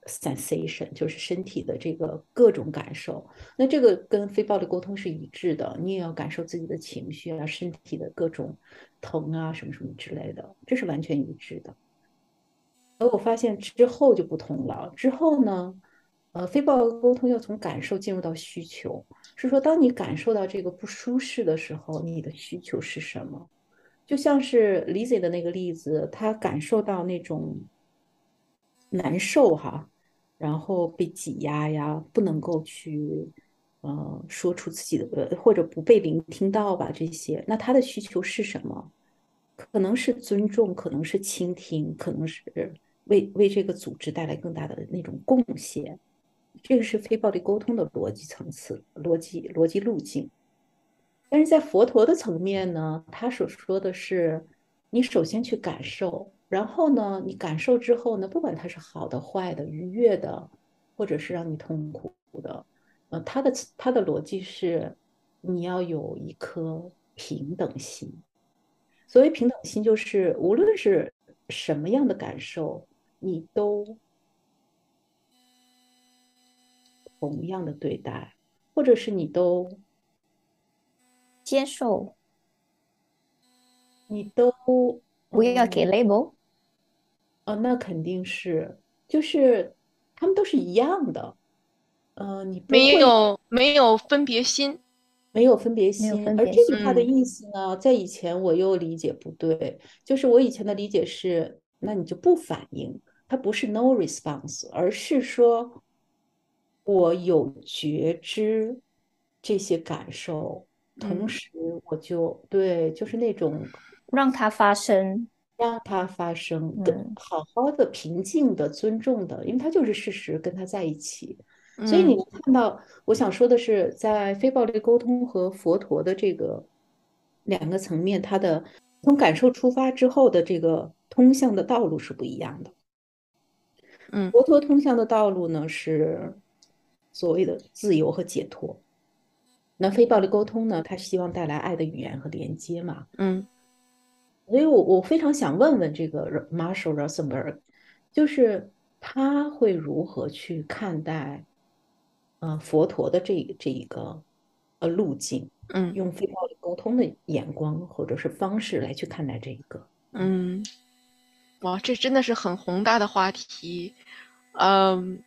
sensation 就是身体的这个各种感受，那这个跟非暴力沟通是一致的。你也要感受自己的情绪啊，身体的各种疼啊，什么什么之类的，这是完全一致的。而我发现之后就不同了。之后呢，呃，非暴力沟通要从感受进入到需求，是说当你感受到这个不舒适的时候，你的需求是什么？就像是 Lizzie 的那个例子，他感受到那种难受哈。然后被挤压呀，不能够去，呃，说出自己的，或者不被聆听到吧，这些，那他的需求是什么？可能是尊重，可能是倾听，可能是为为这个组织带来更大的那种贡献。这个是非暴力沟通的逻辑层次、逻辑逻辑路径。但是在佛陀的层面呢，他所说的是，你首先去感受。然后呢，你感受之后呢，不管它是好的、坏的、愉悦的，或者是让你痛苦的，呃，他的他的逻辑是，你要有一颗平等心。所谓平等心，就是无论是什么样的感受，你都同样的对待，或者是你都接受，你都不要给 label。哦，那肯定是，就是他们都是一样的，嗯，你没有没有分别心，没有分别心，而这句话的意思呢，在以前我又理解不对，就是我以前的理解是，那你就不反应，它不是 no response，而是说我有觉知这些感受，同时我就对，就是那种让它发生。让它发生，跟好好的、平静的、尊重的，因为它就是事实，跟他在一起。所以你能看到，我想说的是，在非暴力沟通和佛陀的这个两个层面，它的从感受出发之后的这个通向的道路是不一样的。嗯，佛陀通向的道路呢是所谓的自由和解脱，那非暴力沟通呢，它希望带来爱的语言和连接嘛。嗯。所以，我我非常想问问这个 Marshall Rosenberg，就是他会如何去看待，呃，佛陀的这这一个呃路径，嗯，用非暴力沟通的眼光或者是方式来去看待这一个，嗯，哇，这真的是很宏大的话题，嗯，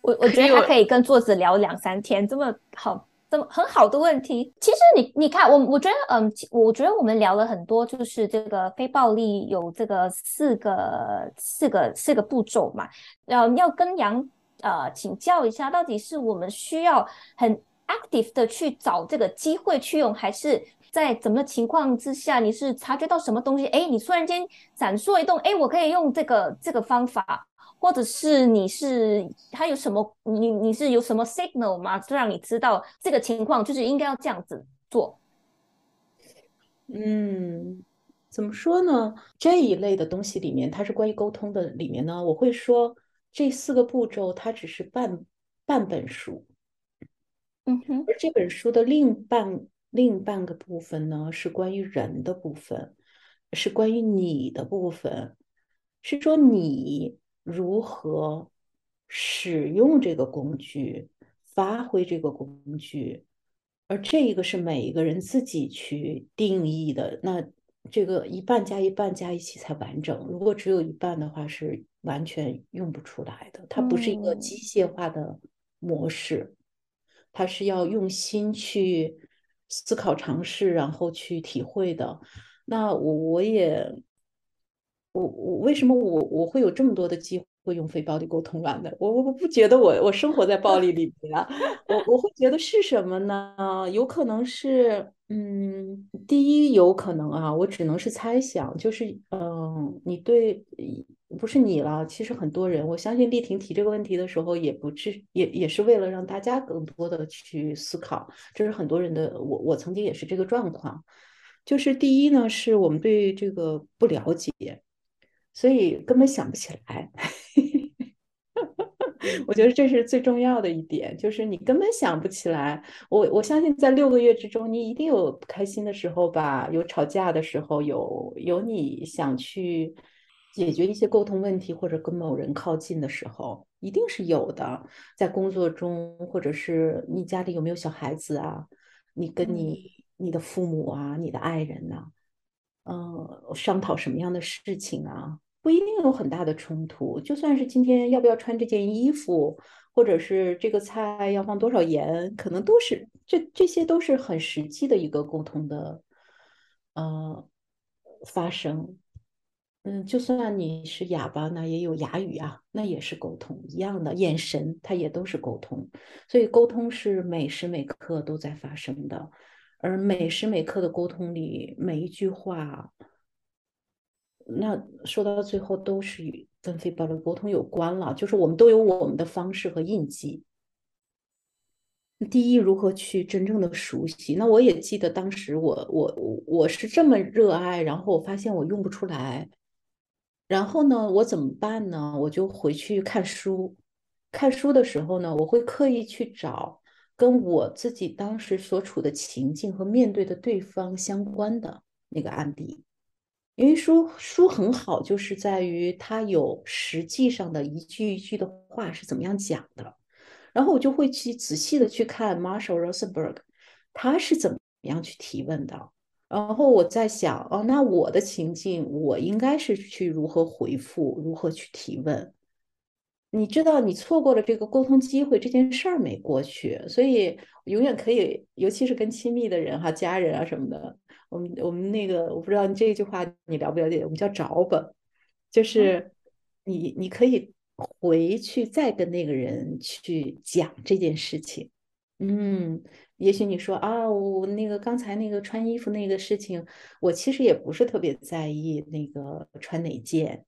我我觉得他可以跟作者聊两三天，这么好。这么很好的问题，其实你你看我我觉得嗯，我觉得我们聊了很多，就是这个非暴力有这个四个四个四个步骤嘛，要要跟杨呃请教一下，到底是我们需要很 active 的去找这个机会去用，还是在怎么情况之下你是察觉到什么东西，哎，你突然间闪烁一动，哎，我可以用这个这个方法。或者是你是他有什么你你是有什么 signal 吗？就让你知道这个情况就是应该要这样子做。嗯，怎么说呢？这一类的东西里面，它是关于沟通的里面呢，我会说这四个步骤它只是半半本书。嗯哼，而这本书的另半另半个部分呢，是关于人的部分。是关于你的部分，是说你如何使用这个工具，发挥这个工具，而这一个是每一个人自己去定义的。那这个一半加一半加一起才完整，如果只有一半的话，是完全用不出来的。它不是一个机械化的模式，它是要用心去思考、尝试，然后去体会的。那我我也，我我为什么我我会有这么多的机会用非暴力沟通软的？我我我不觉得我我生活在暴力里面啊，我我会觉得是什么呢？有可能是。嗯，第一有可能啊，我只能是猜想，就是嗯，你对不是你了，其实很多人，我相信丽婷提这个问题的时候，也不至也也是为了让大家更多的去思考，这是很多人的，我我曾经也是这个状况，就是第一呢，是我们对这个不了解，所以根本想不起来。我觉得这是最重要的一点，就是你根本想不起来。我我相信在六个月之中，你一定有不开心的时候吧，有吵架的时候，有有你想去解决一些沟通问题或者跟某人靠近的时候，一定是有的。在工作中，或者是你家里有没有小孩子啊？你跟你你的父母啊，你的爱人呐，嗯，商讨什么样的事情啊？不一定有很大的冲突，就算是今天要不要穿这件衣服，或者是这个菜要放多少盐，可能都是这这些都是很实际的一个沟通的，呃，发生。嗯，就算你是哑巴，那也有哑语啊，那也是沟通一样的，眼神它也都是沟通，所以沟通是每时每刻都在发生的，而每时每刻的沟通里，每一句话。那说到最后都是与跟非暴力沟通有关了，就是我们都有我们的方式和印记。第一，如何去真正的熟悉？那我也记得当时我我我是这么热爱，然后我发现我用不出来，然后呢，我怎么办呢？我就回去看书。看书的时候呢，我会刻意去找跟我自己当时所处的情境和面对的对方相关的那个案例。因为书书很好，就是在于它有实际上的一句一句的话是怎么样讲的，然后我就会去仔细的去看 Marshall Rosenberg，他是怎么样去提问的，然后我在想，哦，那我的情境，我应该是去如何回复，如何去提问？你知道，你错过了这个沟通机会，这件事儿没过去，所以永远可以，尤其是跟亲密的人哈、家人啊什么的。我们我们那个我不知道你这句话你了不了解？我们叫找本，就是你你可以回去再跟那个人去讲这件事情。嗯，也许你说啊，我那个刚才那个穿衣服那个事情，我其实也不是特别在意那个穿哪件。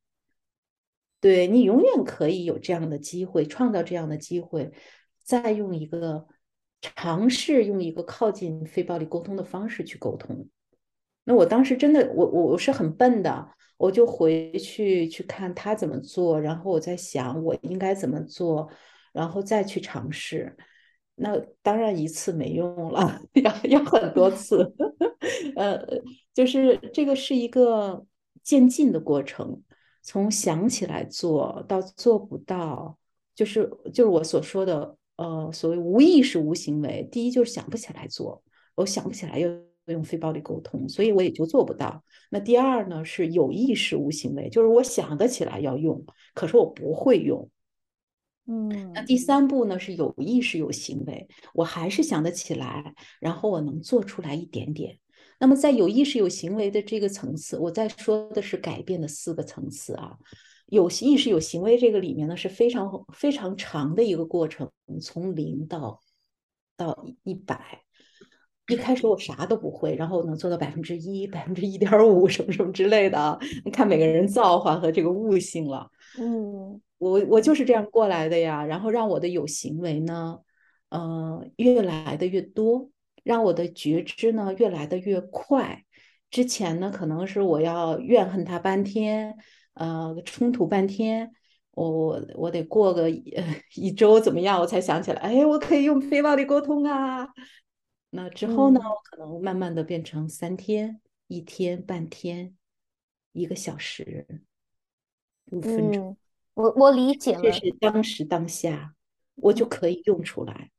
对你永远可以有这样的机会，创造这样的机会，再用一个尝试用一个靠近非暴力沟通的方式去沟通。那我当时真的，我我我是很笨的，我就回去去看他怎么做，然后我在想我应该怎么做，然后再去尝试。那当然一次没用了，要要很多次。呃，就是这个是一个渐进的过程，从想起来做到做不到，就是就是我所说的，呃，所谓无意识无行为。第一就是想不起来做，我想不起来又。用非暴力沟通，所以我也就做不到。那第二呢，是有意识无行为，就是我想得起来要用，可是我不会用。嗯，那第三步呢，是有意识有行为，我还是想得起来，然后我能做出来一点点。那么在有意识有行为的这个层次，我在说的是改变的四个层次啊。有意识有行为这个里面呢，是非常非常长的一个过程，从零到到一百。一开始我啥都不会，然后能做到百分之一、百分之一点五什么什么之类的啊！你看每个人造化和这个悟性了。嗯，我我就是这样过来的呀。然后让我的有行为呢，呃，越来的越多，让我的觉知呢越来的越快。之前呢，可能是我要怨恨他半天，呃，冲突半天，我我我得过个呃 一周怎么样，我才想起来，哎，我可以用非暴力沟通啊。那之后呢？我可能慢慢的变成三天、一天、半天，一个小时、五分钟，嗯，我我理解了，这是当时当下，我就可以用出来。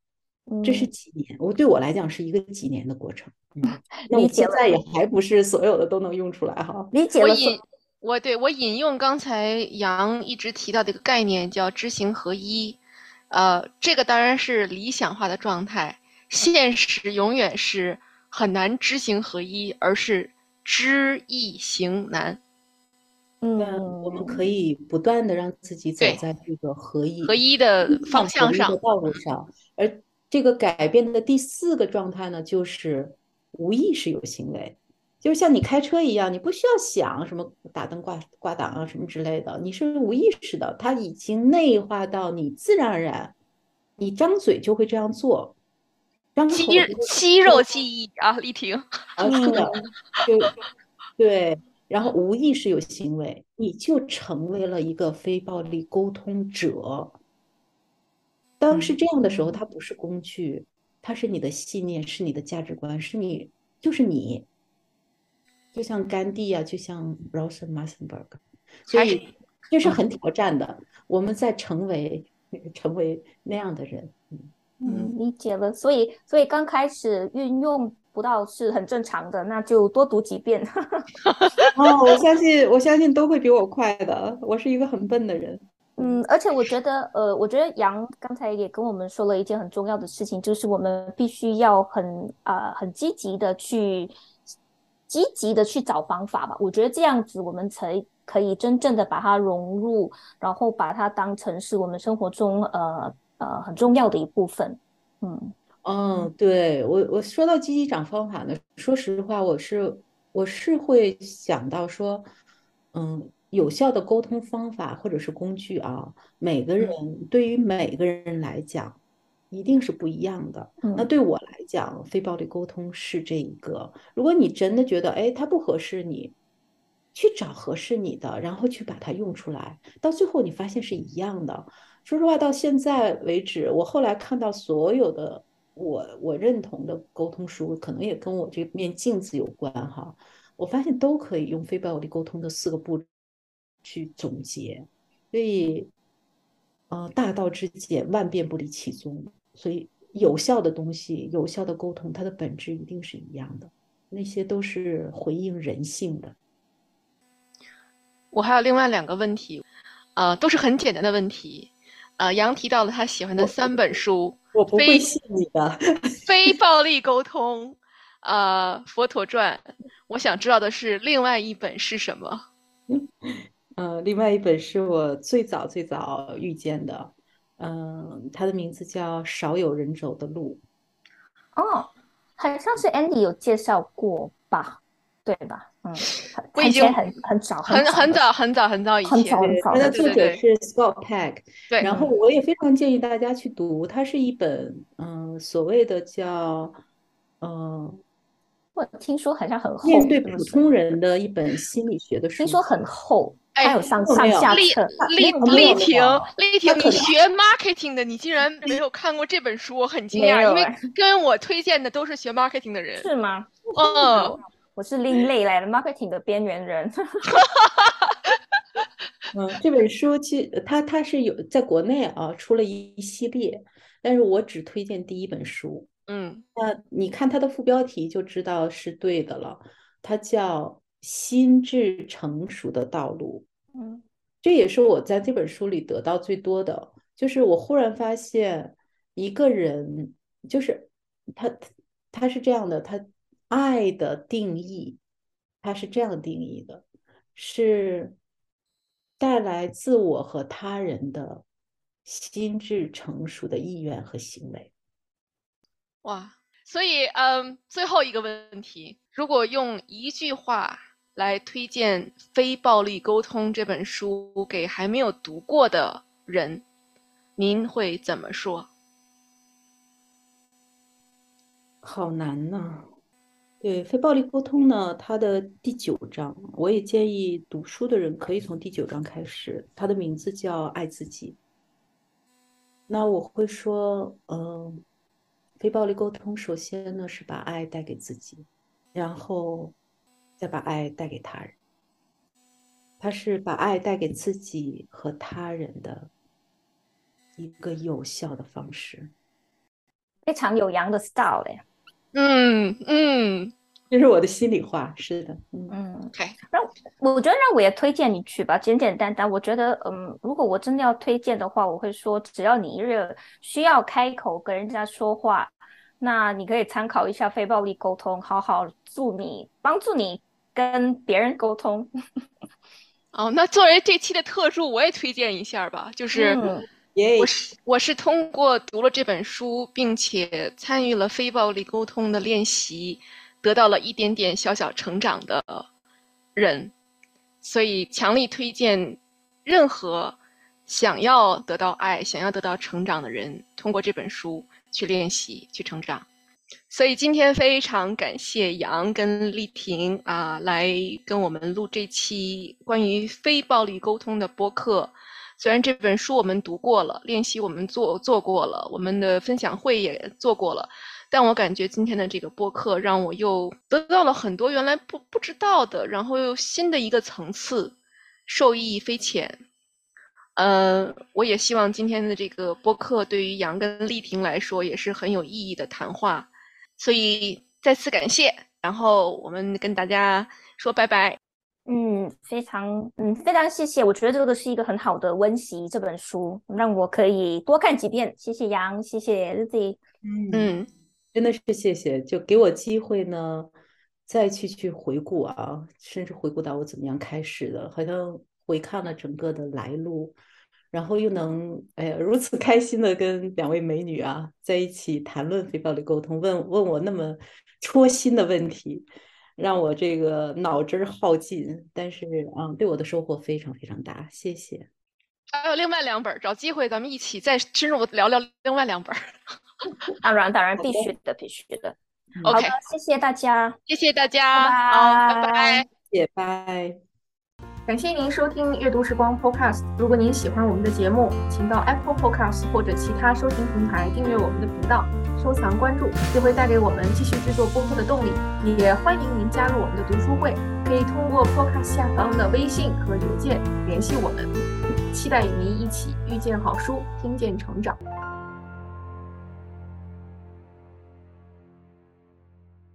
这是嗯几年，我对我来讲是一个几年的过程。嗯，那我理解现在也还不是所有的都能用出来哈。理解了，我引我对我引用刚才杨一直提到的一个概念，叫知行合一。呃，这个当然是理想化的状态，现实永远是很难知行合一，而是知易行难。嗯，我们可以不断的让自己走在这个合一合一的方向上道路上，而这个改变的第四个状态呢，就是无意识有行为，就是像你开车一样，你不需要想什么打灯挂挂档啊什么之类的，你是无意识的，它已经内化到你自然而然，你张嘴就会这样做，肌肌肉记忆啊，丽婷。啊，是的，就对，然后无意识有行为，你就成为了一个非暴力沟通者。当是这样的时候，它不是工具，它是你的信念，是你的价值观，是你，就是你。就像甘地呀、就像 Rosa Massenberg，所以这是很挑战的。我们在成为 成为那样的人，嗯。嗯，理解了。所以，所以刚开始运用不到是很正常的，那就多读几遍。哦，我相信，我相信都会比我快的。我是一个很笨的人。嗯，而且我觉得，呃，我觉得杨刚才也跟我们说了一件很重要的事情，就是我们必须要很啊、很积极的去积极的去找方法吧。我觉得这样子我们才可以真正的把它融入，然后把它当成是我们生活中呃呃很重要的一部分。嗯嗯，对，我我说到积极找方法呢，说实话，我是我是会想到说，嗯，有效的沟通方法或者是工具啊，每个人对于每个人来讲，一定是不一样的。那嗯对我来讲，非暴力沟通是这一个。如果你真的觉得，哎，它不合适你，去找合适你的，然后去把它用出来，到最后你发现是一样的。说实话，到现在为止，我后来看到所有的我我认同的沟通书，可能也跟我这面镜子有关哈。我发现都可以用非暴力沟通的四个步去总结，所以，呃，大道至简，万变不离其宗。所以，有效的东西，有效的沟通，它的本质一定是一样的，那些都是回应人性的。我还有另外两个问题，呃，都是很简单的问题。呃，杨提到了他喜欢的三本书，我不会信你的。《非暴力沟通》，呃，《佛陀传》。我想知道的是，另外一本是什么？呃，另外一本是我最早最早遇见的，嗯、它的名字叫《少有人走的路》。哦，好像是 Andy 有介绍过吧？对吧？嗯，我已经很很早很很早很早很早以前对，早很早它的作者是 Scott Peck，对，然后我也非常建议大家去读，它是一本嗯、所谓的叫嗯、我听说好像很厚，面对普通人的一本心理学的书。听说很厚，哎它有上上没有丽下册。丽没有没有丽婷，丽婷，你学 marketing 的，你竟然没有看过这本书，我很惊讶，因为跟我推荐的都是学 marketing 的人。是吗？嗯，我是另类来的 marketing 的边缘人。嗯，这本书其实它它是有在国内啊出了一一系列，但是我只推荐第一本书。嗯那你看它的副标题就知道是对的了，它叫《心智成熟的道路》。嗯这也是我在这本书里得到最多的，就是我忽然发现一个人，就是他他是这样的，他爱的定义，他是这样定义的，是带来自我和他人的心智成熟的意愿和行为。哇，所以嗯，最后一个问题，如果用一句话来推荐《非暴力沟通》这本书给还没有读过的人，您会怎么说？好难呐。对，非暴力沟通呢，它的第九章，我也建议读书的人可以从第九章开始，它的名字叫爱自己。那我会说，嗯、非暴力沟通首先呢是把爱带给自己，然后再把爱带给他人。他是把爱带给自己和他人的一个有效的方式。非常有阳的 style 嘞。嗯嗯，这是我的心里话。是的，嗯嗯，OK，让我觉得让我也推荐你去吧，简简单单。我觉得，嗯，如果我真的要推荐的话，我会说，只要你热需要开口跟人家说话，那你可以参考一下非暴力沟通，好好助你帮助你跟别人沟通。哦，那作为这期的特助，我也推荐一下吧，就是。嗯我是我是通过读了这本书，并且参与了非暴力沟通的练习，得到了一点点小小成长的人，所以强力推荐任何想要得到爱、想要得到成长的人，通过这本书去练习、去成长。所以今天非常感谢杨跟丽婷啊，来跟我们录这期关于非暴力沟通的播客。虽然这本书我们读过了，练习我们做做过了，我们的分享会也做过了，但我感觉今天的这个播客让我又得到了很多原来不不知道的，然后又新的一个层次，受益匪浅。呃，我也希望今天的这个播客对于杨跟丽婷来说也是很有意义的谈话，所以再次感谢，然后我们跟大家说拜拜。嗯，非常嗯非常谢谢，我觉得这个是一个很好的温习，这本书让我可以多看几遍。谢谢杨，谢谢 Lizzy。嗯，嗯真的是谢谢，就给我机会呢，再去去回顾啊，甚至回顾到我怎么样开始的，好像回看了整个的来路，然后又能哎呀如此开心的跟两位美女啊在一起谈论非暴力沟通，问问我那么戳心的问题。让我这个脑汁儿耗尽，但是啊、嗯，对我的收获非常非常大，谢谢。还有另外两本，找机会咱们一起再深入聊聊另外两本。当然，当然必须的，必须的。OK，谢谢大家，谢谢大家，拜好，拜拜拜。谢谢，拜。感谢您收听阅读时光 Podcast。如果您喜欢我们的节目，请到 Apple Podcast 或者其他收听平台订阅我们的频道，收藏关注，这会带给我们继续制作播客的动力。也欢迎您加入我们的读书会，可以通过 Podcast 下方的微信和邮件联系我们。期待与您一起遇见好书，听见成长。